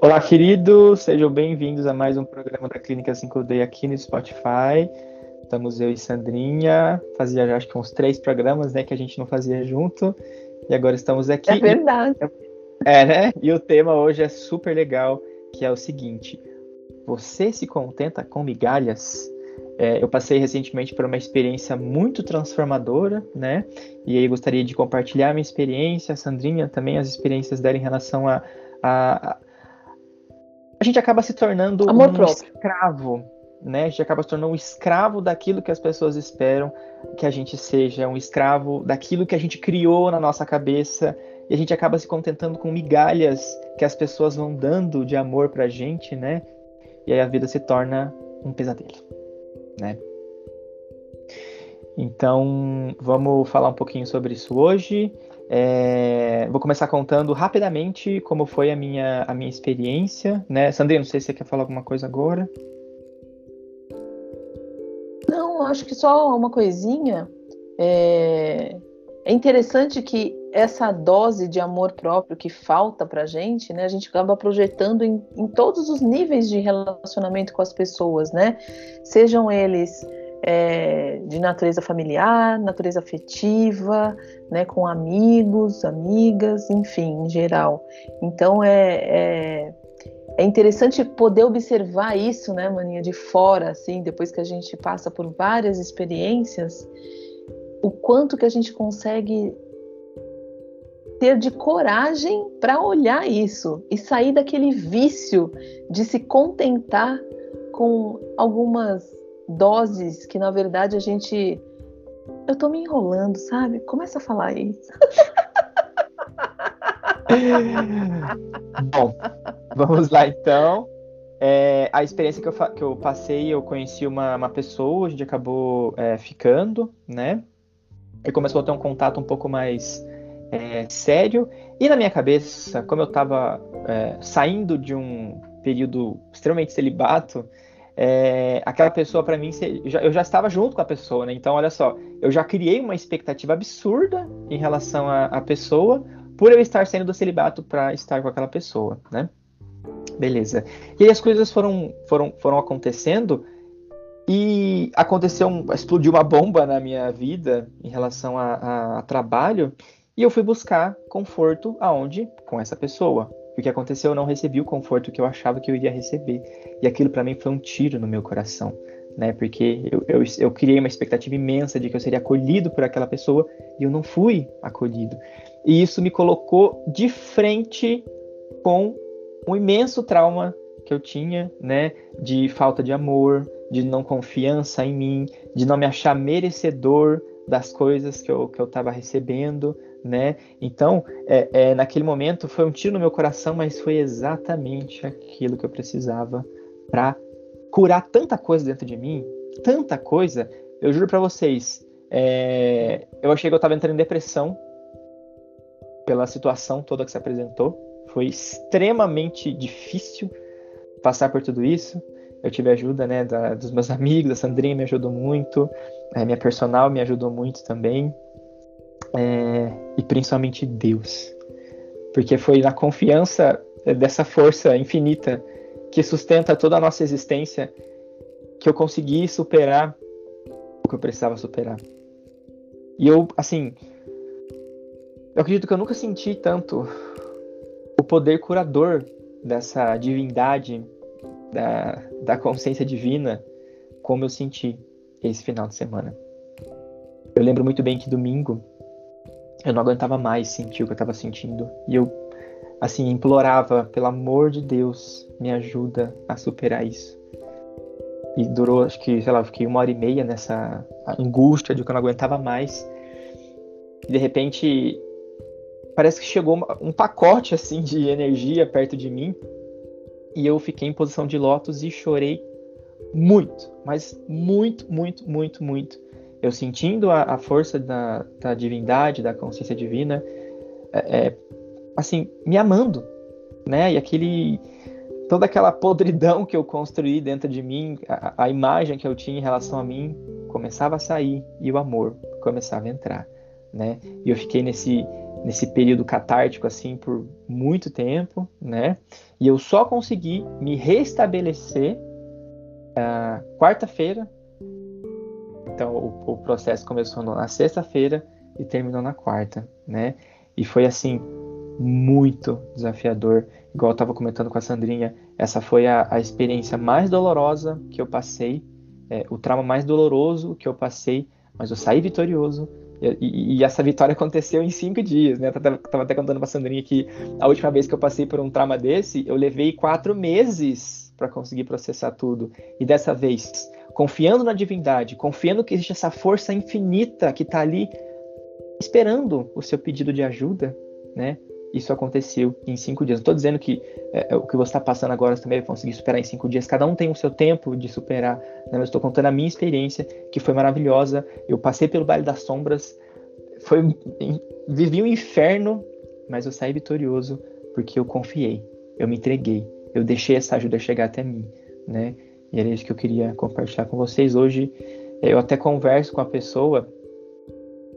Olá, queridos, sejam bem-vindos a mais um programa da Clínica 5D aqui no Spotify. Estamos eu e Sandrinha, fazia acho que uns três programas, né, que a gente não fazia junto, e agora estamos aqui. É verdade. É, né? E o tema hoje é super legal, que é o seguinte: você se contenta com migalhas? É, eu passei recentemente por uma experiência muito transformadora, né? E aí gostaria de compartilhar minha experiência, a Sandrinha também as experiências dela em relação a, a, a gente acaba se tornando Amor um próprio. escravo, né? A gente acaba se tornando um escravo daquilo que as pessoas esperam que a gente seja, um escravo daquilo que a gente criou na nossa cabeça, e a gente acaba se contentando com migalhas que as pessoas vão dando de amor pra gente, né? E aí a vida se torna um pesadelo, né? Então, vamos falar um pouquinho sobre isso hoje. É, vou começar contando rapidamente como foi a minha, a minha experiência, né? Sandrinha, não sei se você quer falar alguma coisa agora. Não, acho que só uma coisinha. É, é interessante que essa dose de amor próprio que falta pra gente, né? A gente acaba projetando em, em todos os níveis de relacionamento com as pessoas, né? Sejam eles é, de natureza familiar, natureza afetiva, né, com amigos, amigas, enfim, em geral. Então é, é, é, interessante poder observar isso, né, maninha, de fora, assim, depois que a gente passa por várias experiências, o quanto que a gente consegue ter de coragem para olhar isso e sair daquele vício de se contentar com algumas doses que na verdade a gente. Eu tô me enrolando, sabe? Começa a falar isso. Bom, vamos lá então. É, a experiência que eu, que eu passei, eu conheci uma, uma pessoa, a gente acabou é, ficando, né? E começou a ter um contato um pouco mais é, sério. E na minha cabeça, como eu estava é, saindo de um período extremamente celibato, é, aquela pessoa para mim, eu já estava junto com a pessoa, né? Então, olha só, eu já criei uma expectativa absurda em relação à, pessoa por eu estar saindo do celibato para estar com aquela pessoa, né? Beleza. E aí as coisas foram, foram, foram acontecendo e aconteceu, um, explodiu uma bomba na minha vida em relação a, a, a trabalho e eu fui buscar conforto aonde? Com essa pessoa. O que aconteceu? Eu não recebi o conforto que eu achava que eu iria receber. E aquilo para mim foi um tiro no meu coração, né? Porque eu, eu, eu, criei uma expectativa imensa de que eu seria acolhido por aquela pessoa e eu não fui acolhido. E isso me colocou de frente com um imenso trauma que eu tinha, né? De falta de amor, de não confiança em mim, de não me achar merecedor das coisas que eu, que eu estava recebendo, né? Então, é, é, naquele momento foi um tiro no meu coração, mas foi exatamente aquilo que eu precisava para curar tanta coisa dentro de mim, tanta coisa. Eu juro para vocês, é, eu achei que eu estava entrando em depressão pela situação toda que se apresentou. Foi extremamente difícil passar por tudo isso. Eu tive ajuda, né, da, dos meus amigos, a Sandrinha me ajudou muito, a minha personal me ajudou muito também é, e principalmente Deus. Porque foi na confiança dessa força infinita que sustenta toda a nossa existência que eu consegui superar o que eu precisava superar. E eu, assim, eu acredito que eu nunca senti tanto o poder curador dessa divindade, da, da consciência divina, como eu senti esse final de semana. Eu lembro muito bem que domingo eu não aguentava mais sentir o que eu estava sentindo. E eu, assim, implorava, pelo amor de Deus, me ajuda a superar isso. E durou, acho que, sei lá, fiquei uma hora e meia nessa angústia de que eu não aguentava mais. E de repente, parece que chegou um pacote, assim, de energia perto de mim. E eu fiquei em posição de lótus e chorei muito, mas muito, muito, muito, muito eu sentindo a, a força da, da, divindade, da consciência divina, é, é, assim, me amando, né? E aquele, toda aquela podridão que eu construí dentro de mim, a, a, imagem que eu tinha em relação a mim, começava a sair e o amor começava a entrar, né? E eu fiquei nesse nesse período catártico assim por muito tempo, né? E eu só consegui me restabelecer uh, quarta-feira. Então o, o, processo começou na sexta-feira e terminou na quarta, né? E foi assim muito desafiador. Igual eu estava comentando com a Sandrinha, essa foi a, a experiência mais dolorosa que eu passei, é, o trauma mais doloroso que eu passei, mas eu saí vitorioso. E, e, e essa vitória aconteceu em cinco dias, né? Eu tava, tava até contando pra Sandrinha que a última vez que eu passei por um trauma desse, eu levei quatro meses para conseguir processar tudo. E dessa vez, confiando na divindade, confiando que existe essa força infinita que está ali esperando o seu pedido de ajuda, né? isso aconteceu em cinco dias. Não estou dizendo que é, é, o que você está passando agora você também vai conseguir superar em cinco dias. Cada um tem o seu tempo de superar. Né? Mas estou contando a minha experiência, que foi maravilhosa. Eu passei pelo Vale das Sombras, foi, vivi um inferno, mas eu saí vitorioso porque eu confiei, eu me entreguei, eu deixei essa ajuda chegar até mim. Né? E era isso que eu queria compartilhar com vocês hoje. Eu até converso com a pessoa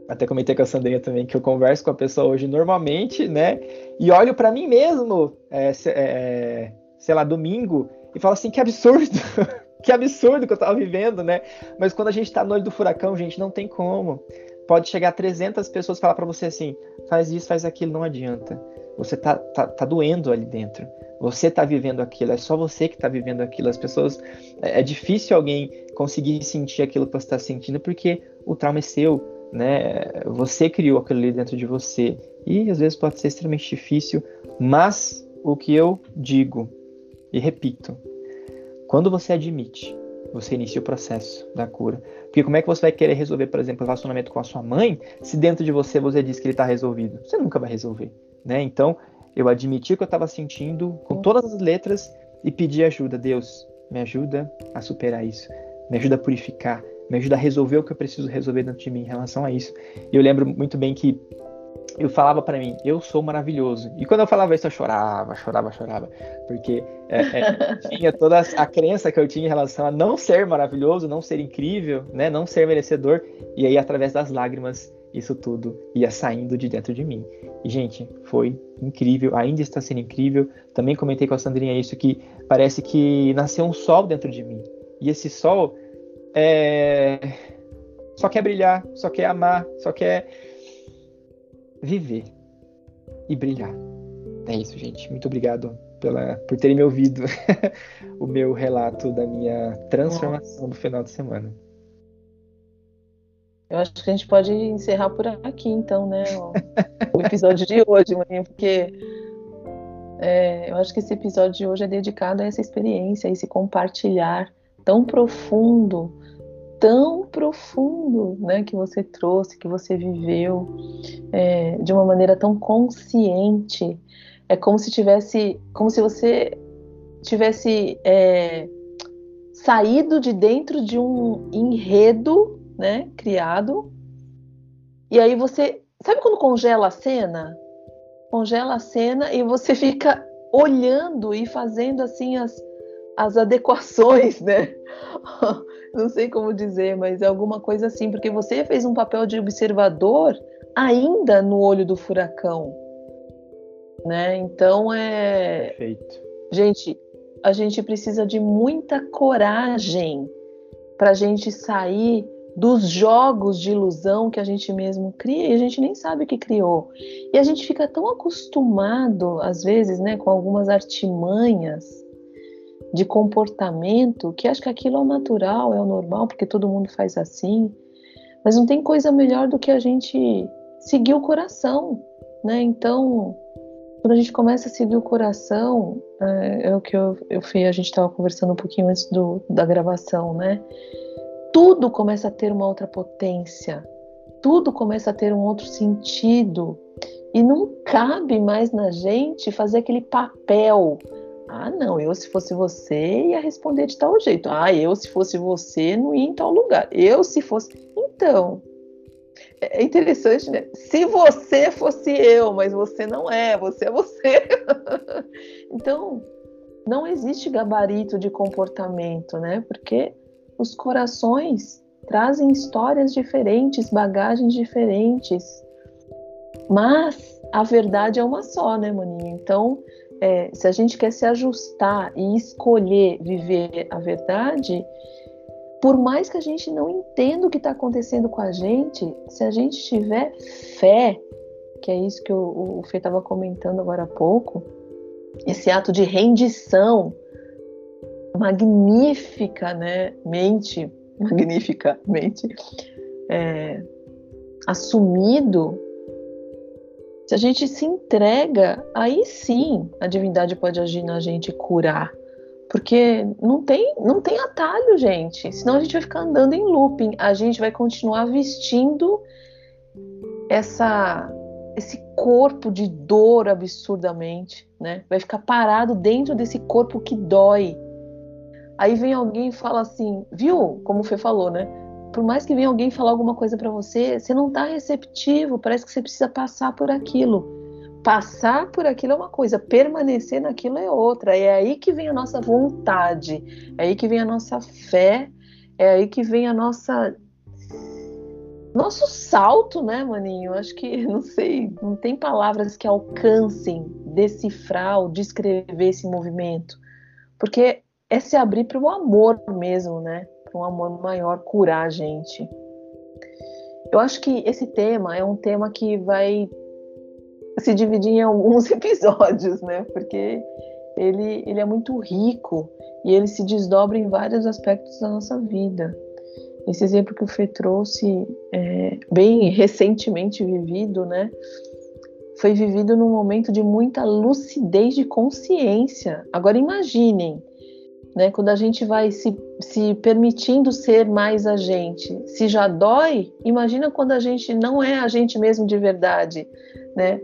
até comentei com a Sandrinha também que eu converso com a pessoa hoje normalmente, né? E olho para mim mesmo, é, é, sei lá, domingo, e falo assim: que absurdo, que absurdo que eu tava vivendo, né? Mas quando a gente tá no olho do furacão, gente, não tem como. Pode chegar 300 pessoas falar para você assim: faz isso, faz aquilo, não adianta. Você tá, tá, tá doendo ali dentro. Você tá vivendo aquilo, é só você que tá vivendo aquilo. As pessoas. É, é difícil alguém conseguir sentir aquilo que você está sentindo porque o trauma é seu, né? Você criou aquilo ali dentro de você e às vezes pode ser extremamente difícil, mas o que eu digo e repito, quando você admite, você inicia o processo da cura. Porque como é que você vai querer resolver, por exemplo, o relacionamento com a sua mãe, se dentro de você você diz que ele está resolvido? Você nunca vai resolver, né? Então, eu admiti o que eu estava sentindo com todas as letras e pedi ajuda. Deus, me ajuda a superar isso. Me ajuda a purificar me ajuda a resolver o que eu preciso resolver dentro de mim em relação a isso. E eu lembro muito bem que eu falava para mim, eu sou maravilhoso. E quando eu falava isso, eu chorava, chorava, chorava. Porque é, é, tinha toda a crença que eu tinha em relação a não ser maravilhoso, não ser incrível, né? não ser merecedor. E aí, através das lágrimas, isso tudo ia saindo de dentro de mim. E, gente, foi incrível, ainda está sendo incrível. Também comentei com a Sandrinha isso, que parece que nasceu um sol dentro de mim. E esse sol é... só quer brilhar, só quer amar, só quer viver e brilhar. É isso, gente. Muito obrigado pela, por terem me ouvido o meu relato da minha transformação do final de semana. Eu acho que a gente pode encerrar por aqui, então, né? O, o episódio de hoje, Maninha, porque é, eu acho que esse episódio de hoje é dedicado a essa experiência, a esse compartilhar tão profundo tão profundo né, que você trouxe, que você viveu é, de uma maneira tão consciente. É como se tivesse, como se você tivesse é, saído de dentro de um enredo, né, criado. E aí você, sabe quando congela a cena? Congela a cena e você fica olhando e fazendo assim as, as adequações, né? não sei como dizer, mas é alguma coisa assim, porque você fez um papel de observador ainda no olho do furacão, né? Então é. Perfeito. Gente, a gente precisa de muita coragem para a gente sair dos jogos de ilusão que a gente mesmo cria e a gente nem sabe que criou. E a gente fica tão acostumado, às vezes, né, com algumas artimanhas de comportamento que acho que aquilo é o natural, é o normal, porque todo mundo faz assim. Mas não tem coisa melhor do que a gente seguir o coração, né? Então, quando a gente começa a seguir o coração, é, é o que eu, eu fiz, a gente estava conversando um pouquinho antes do, da gravação, né? Tudo começa a ter uma outra potência, tudo começa a ter um outro sentido. E não cabe mais na gente fazer aquele papel ah, não, eu se fosse você ia responder de tal jeito. Ah, eu se fosse você não ia em tal lugar. Eu se fosse. Então, é, interessante, né? Se você fosse eu, mas você não é, você é você. então, não existe gabarito de comportamento, né? Porque os corações trazem histórias diferentes, bagagens diferentes. Mas a verdade é uma só, né, Maninho? Então, é, se a gente quer se ajustar e escolher viver a verdade, por mais que a gente não entenda o que está acontecendo com a gente, se a gente tiver fé, que é isso que o, o Fê estava comentando agora há pouco, esse ato de rendição magnífica, né, mente, magnificamente é, assumido, se a gente se entrega, aí sim a divindade pode agir na gente e curar. Porque não tem, não tem atalho, gente. Senão a gente vai ficar andando em looping. A gente vai continuar vestindo essa esse corpo de dor absurdamente, né? Vai ficar parado dentro desse corpo que dói. Aí vem alguém e fala assim, viu? Como o Fê falou, né? Por mais que venha alguém falar alguma coisa para você, você não tá receptivo, parece que você precisa passar por aquilo. Passar por aquilo é uma coisa, permanecer naquilo é outra. É aí que vem a nossa vontade, é aí que vem a nossa fé, é aí que vem a nossa nosso salto, né, maninho? Acho que, não sei, não tem palavras que alcancem decifrar ou descrever esse movimento. Porque é se abrir para o amor mesmo, né? Para um amor maior curar a gente. Eu acho que esse tema é um tema que vai se dividir em alguns episódios, né? Porque ele, ele é muito rico e ele se desdobra em vários aspectos da nossa vida. Esse exemplo que o Fê trouxe, é, bem recentemente vivido, né? Foi vivido num momento de muita lucidez de consciência. Agora imaginem, né? Quando a gente vai se, se permitindo ser mais a gente. Se já dói, imagina quando a gente não é a gente mesmo de verdade, né?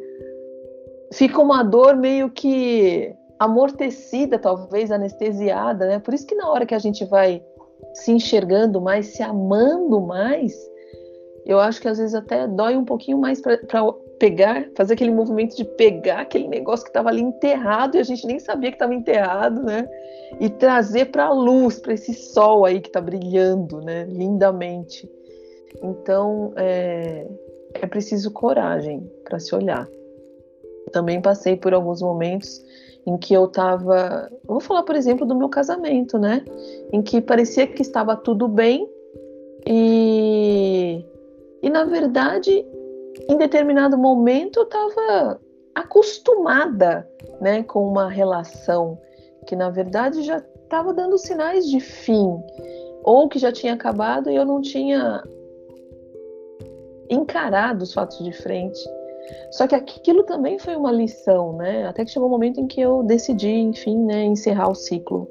Fica uma dor meio que amortecida, talvez anestesiada, né? Por isso que na hora que a gente vai se enxergando mais, se amando mais, eu acho que às vezes até dói um pouquinho mais para pegar, fazer aquele movimento de pegar aquele negócio que estava ali enterrado e a gente nem sabia que estava enterrado, né? E trazer para a luz, para esse sol aí que está brilhando, né? Lindamente. Então é, é preciso coragem para se olhar. Também passei por alguns momentos em que eu estava. Vou falar, por exemplo, do meu casamento, né? Em que parecia que estava tudo bem e, e na verdade, em determinado momento, eu estava acostumada né, com uma relação que, na verdade, já estava dando sinais de fim ou que já tinha acabado e eu não tinha encarado os fatos de frente. Só que aquilo também foi uma lição, né? Até que chegou um momento em que eu decidi, enfim, né, encerrar o ciclo.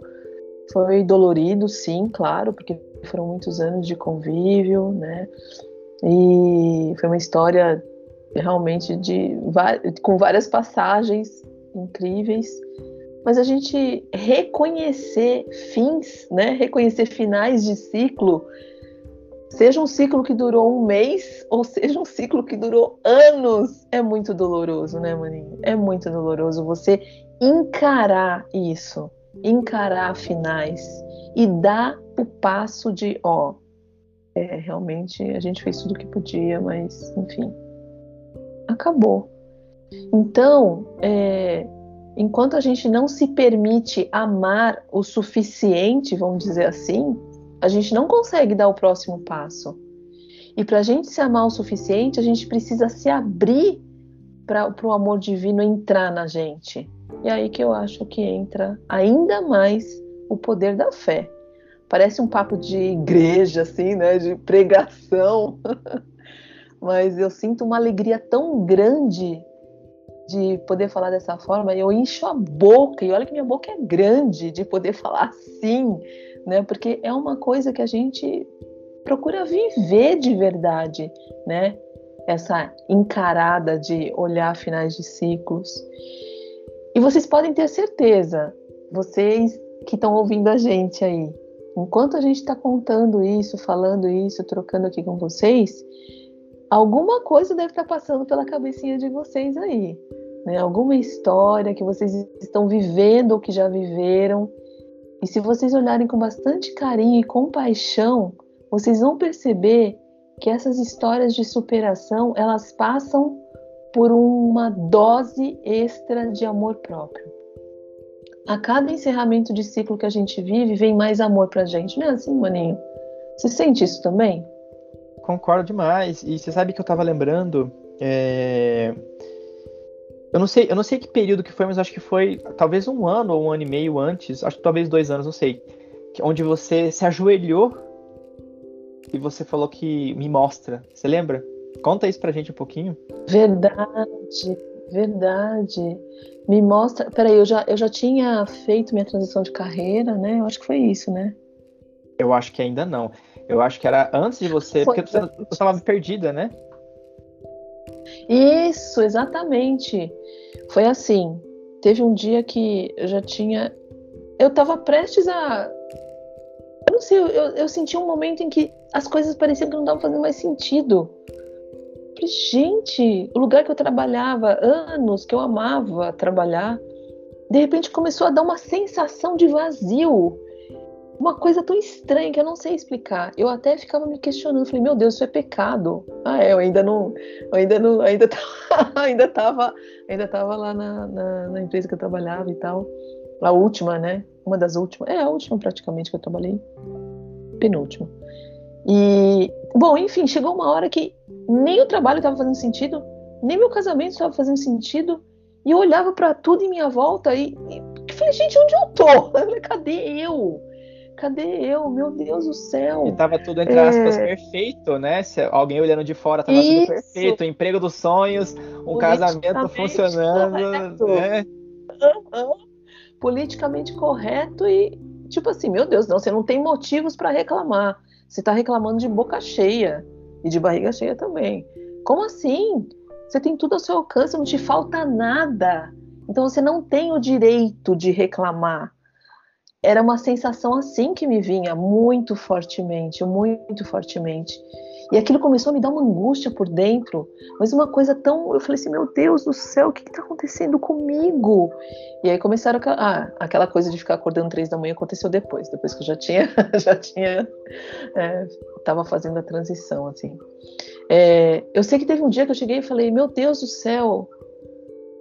Foi dolorido, sim, claro, porque foram muitos anos de convívio, né? E foi uma história realmente de com várias passagens incríveis. Mas a gente reconhecer fins, né? Reconhecer finais de ciclo Seja um ciclo que durou um mês ou seja um ciclo que durou anos, é muito doloroso, né, maninho? É muito doloroso você encarar isso, encarar finais e dar o passo de, ó, é, realmente a gente fez tudo o que podia, mas enfim, acabou. Então, é, enquanto a gente não se permite amar o suficiente, vamos dizer assim, a gente não consegue dar o próximo passo. E para a gente se amar o suficiente, a gente precisa se abrir para o amor divino entrar na gente. E é aí que eu acho que entra ainda mais o poder da fé. Parece um papo de igreja, assim, né? De pregação. Mas eu sinto uma alegria tão grande de poder falar dessa forma. Eu encho a boca, e olha que minha boca é grande de poder falar assim, né? Porque é uma coisa que a gente procura viver de verdade, né? Essa encarada de olhar finais de ciclos. E vocês podem ter certeza, vocês que estão ouvindo a gente aí, enquanto a gente está contando isso, falando isso, trocando aqui com vocês, alguma coisa deve estar tá passando pela cabecinha de vocês aí, né? Alguma história que vocês estão vivendo ou que já viveram. E se vocês olharem com bastante carinho e compaixão, vocês vão perceber que essas histórias de superação, elas passam por uma dose extra de amor próprio. A cada encerramento de ciclo que a gente vive, vem mais amor pra gente. Não é assim, maninho? Você sente isso também? Concordo demais. E você sabe que eu tava lembrando. É... Eu não sei, eu não sei que período que foi, mas acho que foi talvez um ano ou um ano e meio antes, acho que talvez dois anos, não sei. Onde você se ajoelhou e você falou que me mostra. Você lembra? Conta isso pra gente um pouquinho. Verdade, verdade. Me mostra. Peraí, eu já, eu já tinha feito minha transição de carreira, né? Eu acho que foi isso, né? Eu acho que ainda não. Eu acho que era antes de você, foi, porque você estava perdida, né? Isso, exatamente. Foi assim. Teve um dia que eu já tinha. Eu estava prestes a. Eu não sei, eu, eu senti um momento em que as coisas pareciam que não estavam fazendo mais sentido. Falei, gente, o lugar que eu trabalhava anos, que eu amava trabalhar, de repente começou a dar uma sensação de vazio. Uma coisa tão estranha que eu não sei explicar. Eu até ficava me questionando, falei, meu Deus, isso é pecado. Ah, é, eu ainda não, eu ainda não, ainda tava, ainda tava, ainda tava lá na, na, na empresa que eu trabalhava e tal. A última, né? Uma das últimas. É a última praticamente que eu trabalhei. Penúltima. E, bom, enfim, chegou uma hora que nem o trabalho estava fazendo sentido, nem meu casamento estava fazendo sentido. E eu olhava para tudo em minha volta e, e falei, gente, onde eu tô? Cadê eu? Cadê eu? Meu Deus do céu. E tava tudo, entre aspas, é... perfeito, né? Se alguém olhando de fora, tava Isso. tudo perfeito. O emprego dos sonhos, um casamento funcionando. Né? Politicamente correto e, tipo assim, meu Deus, não, você não tem motivos para reclamar. Você está reclamando de boca cheia e de barriga cheia também. Como assim? Você tem tudo ao seu alcance, não te falta nada. Então você não tem o direito de reclamar. Era uma sensação assim que me vinha muito fortemente, muito fortemente. E aquilo começou a me dar uma angústia por dentro, mas uma coisa tão. Eu falei assim: meu Deus do céu, o que está acontecendo comigo? E aí começaram. A... Ah, aquela coisa de ficar acordando três da manhã aconteceu depois, depois que eu já tinha. já tinha. É, tava fazendo a transição, assim. É, eu sei que teve um dia que eu cheguei e falei: meu Deus do céu,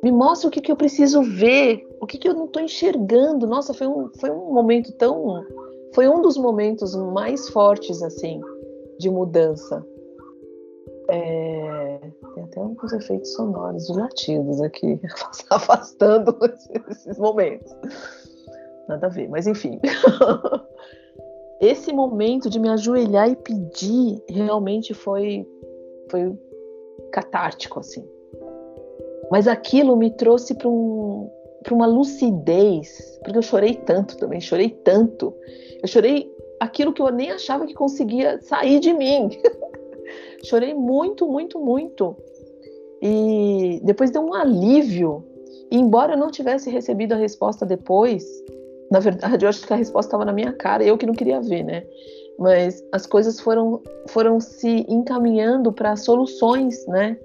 me mostra o que, que eu preciso ver, o que, que eu não estou enxergando. Nossa, foi um, foi um momento tão. Foi um dos momentos mais fortes, assim de mudança. É, tem até uns efeitos sonoros de latidos aqui, afastando esses momentos. Nada a ver, mas enfim. Esse momento de me ajoelhar e pedir realmente foi, foi catártico, assim. Mas aquilo me trouxe para um, uma lucidez, porque eu chorei tanto também, chorei tanto. Eu chorei aquilo que eu nem achava que conseguia sair de mim. Chorei muito, muito, muito. E depois deu um alívio. E embora eu não tivesse recebido a resposta depois, na verdade eu acho que a resposta estava na minha cara, eu que não queria ver, né? Mas as coisas foram, foram se encaminhando para soluções, né?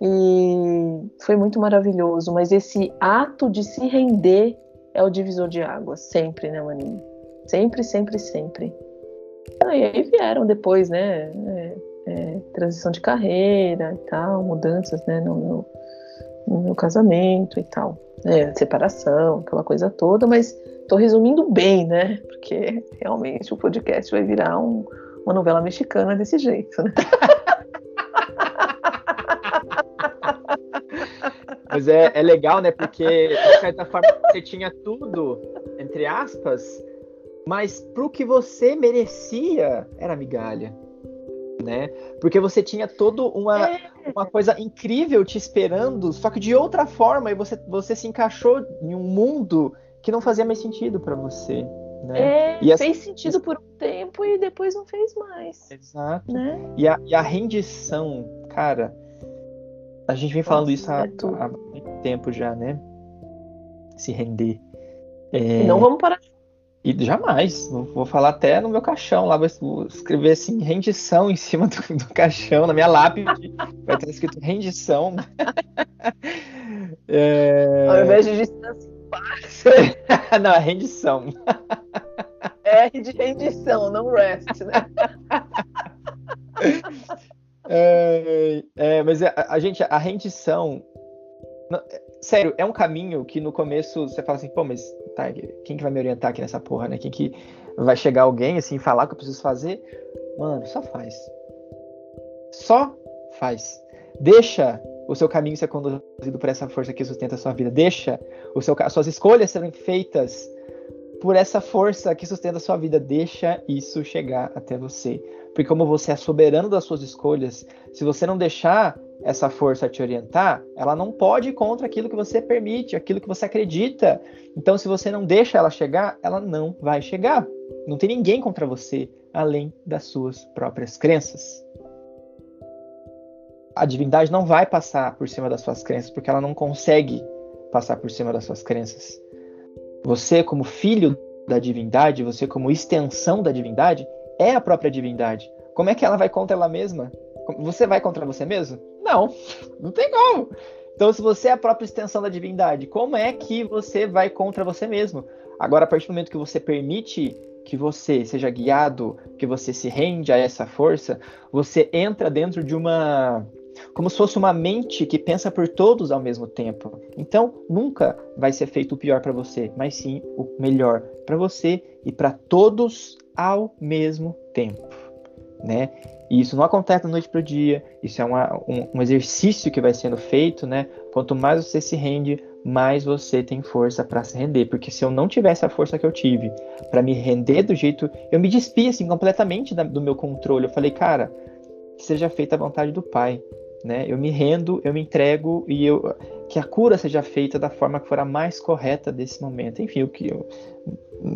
E foi muito maravilhoso. Mas esse ato de se render é o divisor de águas, sempre, né, Maninho? Sempre, sempre, sempre. Ah, e aí vieram depois, né? É, é, transição de carreira e tal, mudanças né, no, no, no meu casamento e tal. É, separação, aquela coisa toda, mas estou resumindo bem, né? Porque realmente o podcast vai virar um, uma novela mexicana desse jeito, né? Mas é, é legal, né? Porque, de certa forma, você tinha tudo, entre aspas, mas pro que você merecia era migalha, né? Porque você tinha todo uma, é. uma coisa incrível te esperando, só que de outra forma, e você, você se encaixou em um mundo que não fazia mais sentido para você. Né? É, e fez sentido por um tempo e depois não fez mais. Exato. Né? E, a, e a rendição, cara, a gente vem falando Nossa, isso há, é há, muito tempo já, né? Se render. É... Não vamos parar de e jamais. Vou falar até no meu caixão lá, vou escrever assim, rendição em cima do, do caixão, na minha lápide. vai estar escrito rendição. É... Ao invés de distância, não, é rendição. R de rendição, não rest, né? É, é, mas a, a, gente, a rendição. Não, sério, é um caminho que no começo você fala assim, pô, mas tá, quem que vai me orientar aqui nessa porra, né? Quem que vai chegar alguém assim falar o que eu preciso fazer? Mano, só faz. Só faz. Deixa o seu caminho ser conduzido por essa força que sustenta a sua vida. Deixa o seu, as suas escolhas serem feitas por essa força que sustenta a sua vida. Deixa isso chegar até você. Porque como você é soberano das suas escolhas, se você não deixar essa força te orientar, ela não pode ir contra aquilo que você permite, aquilo que você acredita. Então, se você não deixa ela chegar, ela não vai chegar. Não tem ninguém contra você além das suas próprias crenças. A divindade não vai passar por cima das suas crenças, porque ela não consegue passar por cima das suas crenças. Você, como filho da divindade, você, como extensão da divindade, é a própria divindade. Como é que ela vai contra ela mesma? Você vai contra você mesmo? Não, não tem como. Então, se você é a própria extensão da divindade, como é que você vai contra você mesmo? Agora, a partir do momento que você permite que você seja guiado, que você se rende a essa força, você entra dentro de uma. como se fosse uma mente que pensa por todos ao mesmo tempo. Então, nunca vai ser feito o pior para você, mas sim o melhor para você e para todos ao mesmo tempo, né? E isso não acontece da noite para o dia, isso é uma, um, um, exercício que vai sendo feito, né? Quanto mais você se rende, mais você tem força para se render. Porque se eu não tivesse a força que eu tive para me render do jeito. Eu me despi assim, completamente da, do meu controle. Eu falei, cara, que seja feita a vontade do Pai. Né? Eu me rendo, eu me entrego e eu que a cura seja feita da forma que for a mais correta desse momento. Enfim, o que eu,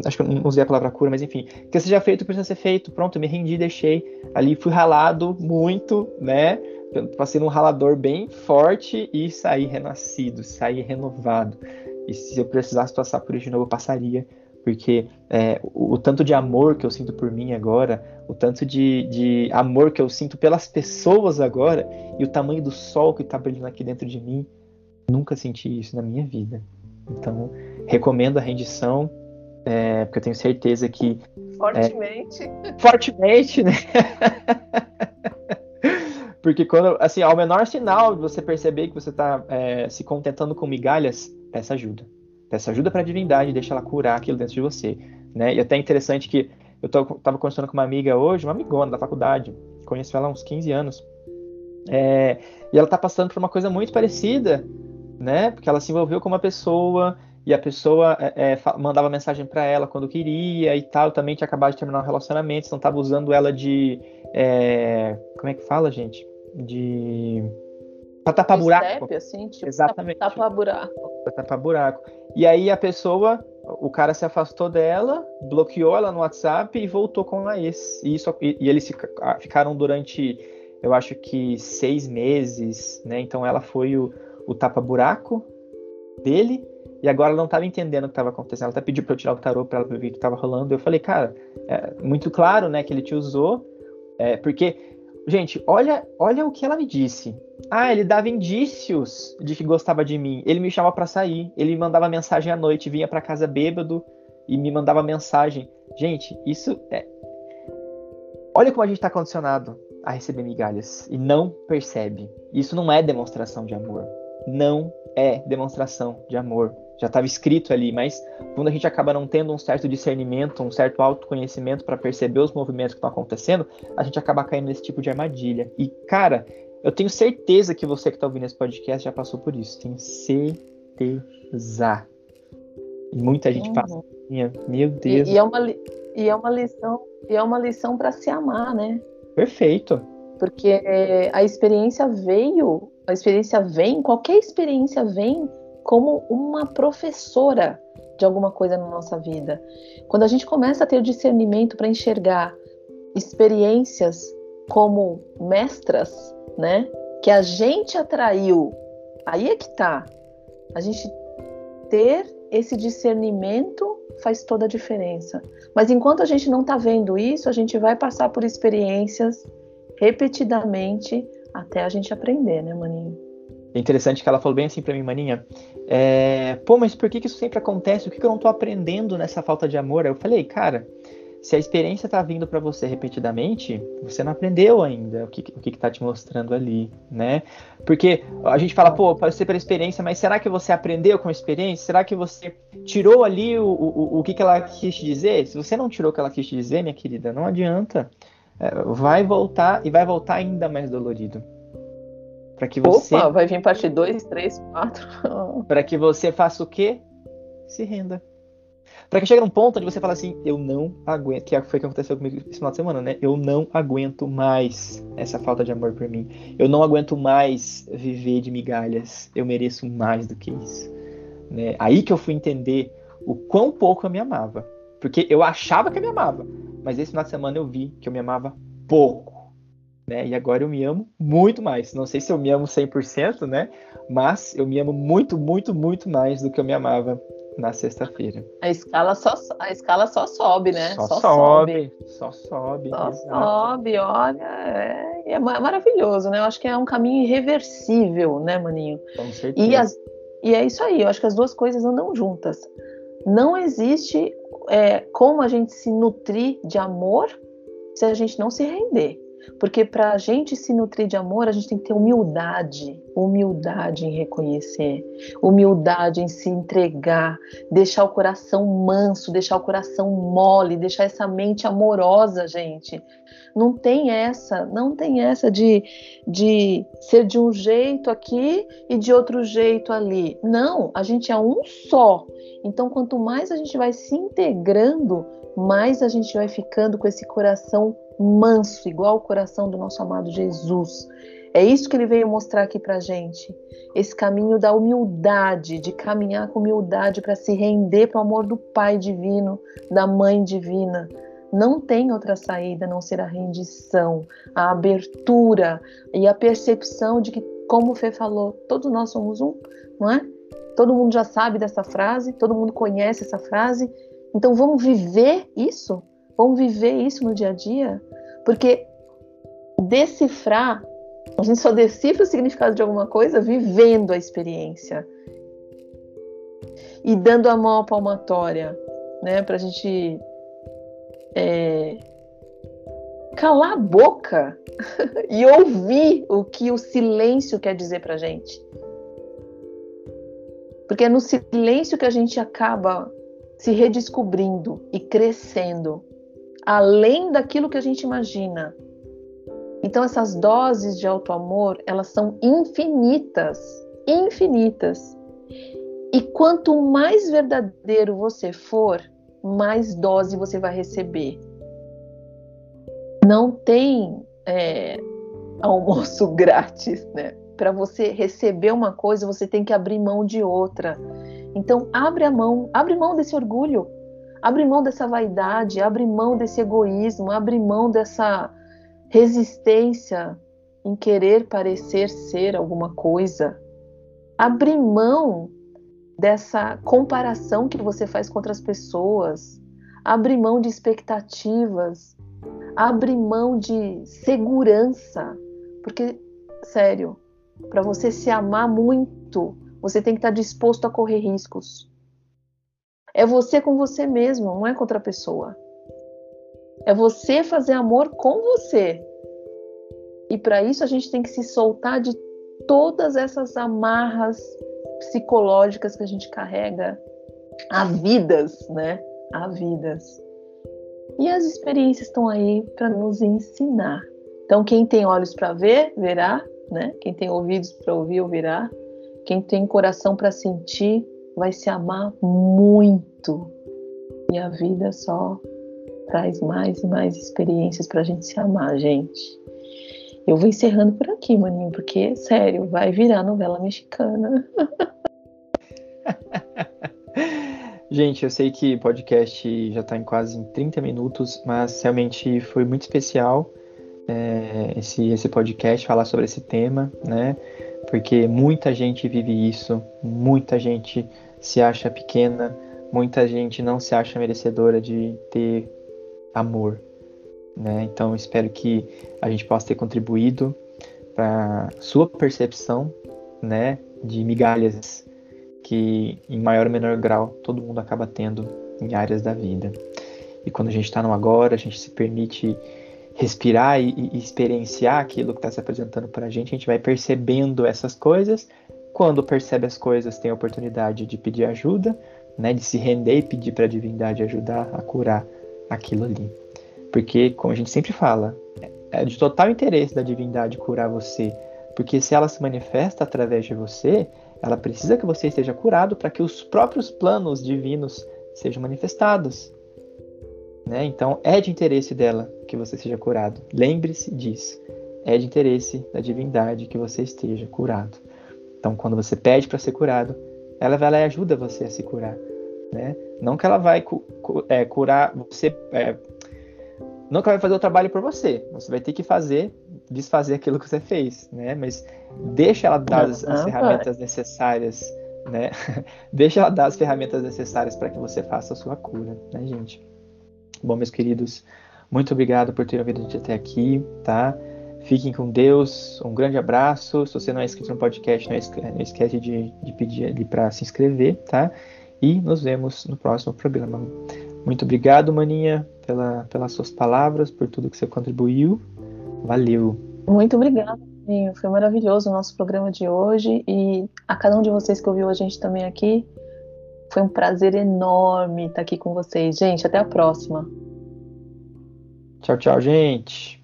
acho que eu não usei a palavra cura, mas enfim, que seja feito o que precisa ser feito. Pronto, me rendi, deixei ali, fui ralado muito, né? Passei num ralador bem forte e saí renascido, saí renovado. E se eu precisasse passar por isso de novo, eu passaria, porque é, o, o, tanto de amor que eu sinto por mim agora, o tanto de, de amor que eu sinto pelas pessoas agora, e o tamanho do sol que está brilhando aqui dentro de mim, nunca senti isso na minha vida. Então, recomendo a rendição, é, porque eu tenho certeza que. Fortemente. É, fortemente, né? porque quando, assim, ao menor sinal de você perceber que você está é, se contentando com migalhas, peça ajuda. Peça ajuda para a divindade, deixa ela curar aquilo dentro de você. Né? E até é interessante que eu tô, tava conversando com uma amiga hoje, uma amigona da faculdade, conheço ela há uns 15 anos, é, e ela tá passando por uma coisa muito parecida, né? Porque ela se envolveu com uma pessoa e a pessoa é, é, mandava mensagem para ela quando queria e tal, também tinha acabado de terminar um relacionamento, então tava usando ela de. É, como é que fala, gente? De. Pra tapar de buraco. Step, assim, tipo, Exatamente. Tapar buraco. Pra tapar buraco. E aí a pessoa, o cara se afastou dela, bloqueou ela no WhatsApp e voltou com a ex. E, isso, e, e eles ficaram durante, eu acho que seis meses, né? Então ela foi o, o tapa-buraco dele e agora ela não estava entendendo o que estava acontecendo. Ela até pediu para eu tirar o tarô para ela ver o que estava rolando. Eu falei, cara, é muito claro, né, que ele te usou, é, porque, gente, olha, olha o que ela me disse. Ah, ele dava indícios de que gostava de mim. Ele me chamava para sair. Ele me mandava mensagem à noite, vinha para casa bêbado e me mandava mensagem. Gente, isso é. Olha como a gente está condicionado a receber migalhas e não percebe. Isso não é demonstração de amor. Não é demonstração de amor já estava escrito ali, mas quando a gente acaba não tendo um certo discernimento, um certo autoconhecimento para perceber os movimentos que estão acontecendo, a gente acaba caindo nesse tipo de armadilha. E, cara, eu tenho certeza que você que está ouvindo esse podcast já passou por isso. Tenho certeza. E muita gente uhum. passa. Meu Deus. E, e, é uma, e é uma lição, e é uma lição para se amar, né? Perfeito. Porque é, a experiência veio, a experiência vem, qualquer experiência vem como uma professora de alguma coisa na nossa vida. Quando a gente começa a ter o discernimento para enxergar experiências como mestras, né? Que a gente atraiu. Aí é que tá. A gente ter esse discernimento faz toda a diferença. Mas enquanto a gente não está vendo isso, a gente vai passar por experiências repetidamente até a gente aprender, né, maninho? É interessante que ela falou bem assim pra mim, maninha. É, Pô, mas por que, que isso sempre acontece? O que, que eu não tô aprendendo nessa falta de amor? Aí eu falei, cara, se a experiência tá vindo para você repetidamente, você não aprendeu ainda o que, o que tá te mostrando ali, né? Porque a gente fala, pô, pode ser pela experiência, mas será que você aprendeu com a experiência? Será que você tirou ali o, o, o que, que ela quis te dizer? Se você não tirou o que ela quis te dizer, minha querida, não adianta. É, vai voltar e vai voltar ainda mais dolorido. Para que você. Opa, vai vir parte 2, 3, 4. Para que você faça o quê? Se renda. Para que chegue num ponto onde você fala assim, eu não aguento, que foi o que aconteceu comigo esse final de semana, né? Eu não aguento mais essa falta de amor por mim. Eu não aguento mais viver de migalhas. Eu mereço mais do que isso. Né? Aí que eu fui entender o quão pouco eu me amava. Porque eu achava que eu me amava, mas esse final de semana eu vi que eu me amava pouco né? E agora eu me amo muito mais. Não sei se eu me amo 100%, né? Mas eu me amo muito, muito, muito mais do que eu me amava na sexta-feira. A escala só a escala só sobe, né? Só, só sobe, sobe, Só sobe. Só sobe, olha, é, é, maravilhoso, né? Eu acho que é um caminho irreversível, né, maninho? Com certeza. E, as, e é isso aí. Eu acho que as duas coisas andam juntas. Não existe é, como a gente se nutrir de amor se a gente não se render. Porque para a gente se nutrir de amor, a gente tem que ter humildade, humildade em reconhecer, humildade em se entregar, deixar o coração manso, deixar o coração mole, deixar essa mente amorosa, gente. Não tem essa, não tem essa de, de ser de um jeito aqui e de outro jeito ali. Não, a gente é um só. Então, quanto mais a gente vai se integrando, mais a gente vai ficando com esse coração manso, igual o coração do nosso amado Jesus. É isso que ele veio mostrar aqui pra gente. Esse caminho da humildade, de caminhar com humildade para se render para o amor do Pai divino, da Mãe divina. Não tem outra saída a não ser a rendição, a abertura e a percepção de que, como o Fê falou, todos nós somos um, não é? Todo mundo já sabe dessa frase, todo mundo conhece essa frase. Então vamos viver isso? Vamos viver isso no dia a dia? Porque decifrar, a gente só decifra o significado de alguma coisa vivendo a experiência e dando a mão à palmatória, né? Para a gente é, calar a boca e ouvir o que o silêncio quer dizer para gente. Porque é no silêncio que a gente acaba se redescobrindo e crescendo além daquilo que a gente imagina. Então essas doses de auto-amor, elas são infinitas, infinitas. E quanto mais verdadeiro você for, mais dose você vai receber. Não tem é, almoço grátis, né? Para você receber uma coisa, você tem que abrir mão de outra. Então, abre a mão, abre mão desse orgulho, Abre mão dessa vaidade, abre mão desse egoísmo, abre mão dessa resistência em querer parecer ser alguma coisa. Abre mão dessa comparação que você faz com outras pessoas. Abre mão de expectativas. Abre mão de segurança. Porque, sério, para você se amar muito, você tem que estar disposto a correr riscos. É você com você mesmo, não é com outra pessoa. É você fazer amor com você. E para isso a gente tem que se soltar de todas essas amarras psicológicas que a gente carrega há vidas, né? Há vidas. E as experiências estão aí para nos ensinar. Então, quem tem olhos para ver, verá, né? Quem tem ouvidos para ouvir, ouvirá. Quem tem coração para sentir, vai se amar muito. E a vida só traz mais e mais experiências para a gente se amar, gente. Eu vou encerrando por aqui, maninho, porque, sério, vai virar novela mexicana. Gente, eu sei que o podcast já está em quase 30 minutos, mas realmente foi muito especial é, esse, esse podcast, falar sobre esse tema, né? Porque muita gente vive isso, muita gente se acha pequena, muita gente não se acha merecedora de ter amor. Né? Então espero que a gente possa ter contribuído para sua percepção né, de migalhas que em maior ou menor grau todo mundo acaba tendo em áreas da vida. E quando a gente está no agora, a gente se permite respirar e, e experienciar aquilo que está se apresentando para a gente, a gente vai percebendo essas coisas. Quando percebe as coisas, tem a oportunidade de pedir ajuda, né, de se render e pedir para a divindade ajudar a curar aquilo ali. Porque, como a gente sempre fala, é de total interesse da divindade curar você, porque se ela se manifesta através de você, ela precisa que você esteja curado para que os próprios planos divinos sejam manifestados. Né? Então, é de interesse dela que você seja curado. Lembre-se disso. É de interesse da divindade que você esteja curado. Então, quando você pede para ser curado, ela vai lá e ajuda você a se curar. Né? Não que ela vai cu cu é, curar você. É, não que ela vai fazer o trabalho por você. Você vai ter que fazer, desfazer aquilo que você fez, né? Mas deixa ela dar as, as ferramentas necessárias, né? deixa ela dar as ferramentas necessárias para que você faça a sua cura, né, gente? Bom, meus queridos, muito obrigado por terem ouvido a gente até aqui, tá? Fiquem com Deus, um grande abraço. Se você não é inscrito no podcast, não esquece de, de pedir ali para se inscrever, tá? E nos vemos no próximo programa. Muito obrigado, Maninha, pela, pelas suas palavras, por tudo que você contribuiu. Valeu. Muito obrigada. Foi maravilhoso o nosso programa de hoje e a cada um de vocês que ouviu a gente também aqui, foi um prazer enorme estar aqui com vocês. Gente, até a próxima. Tchau, tchau, gente.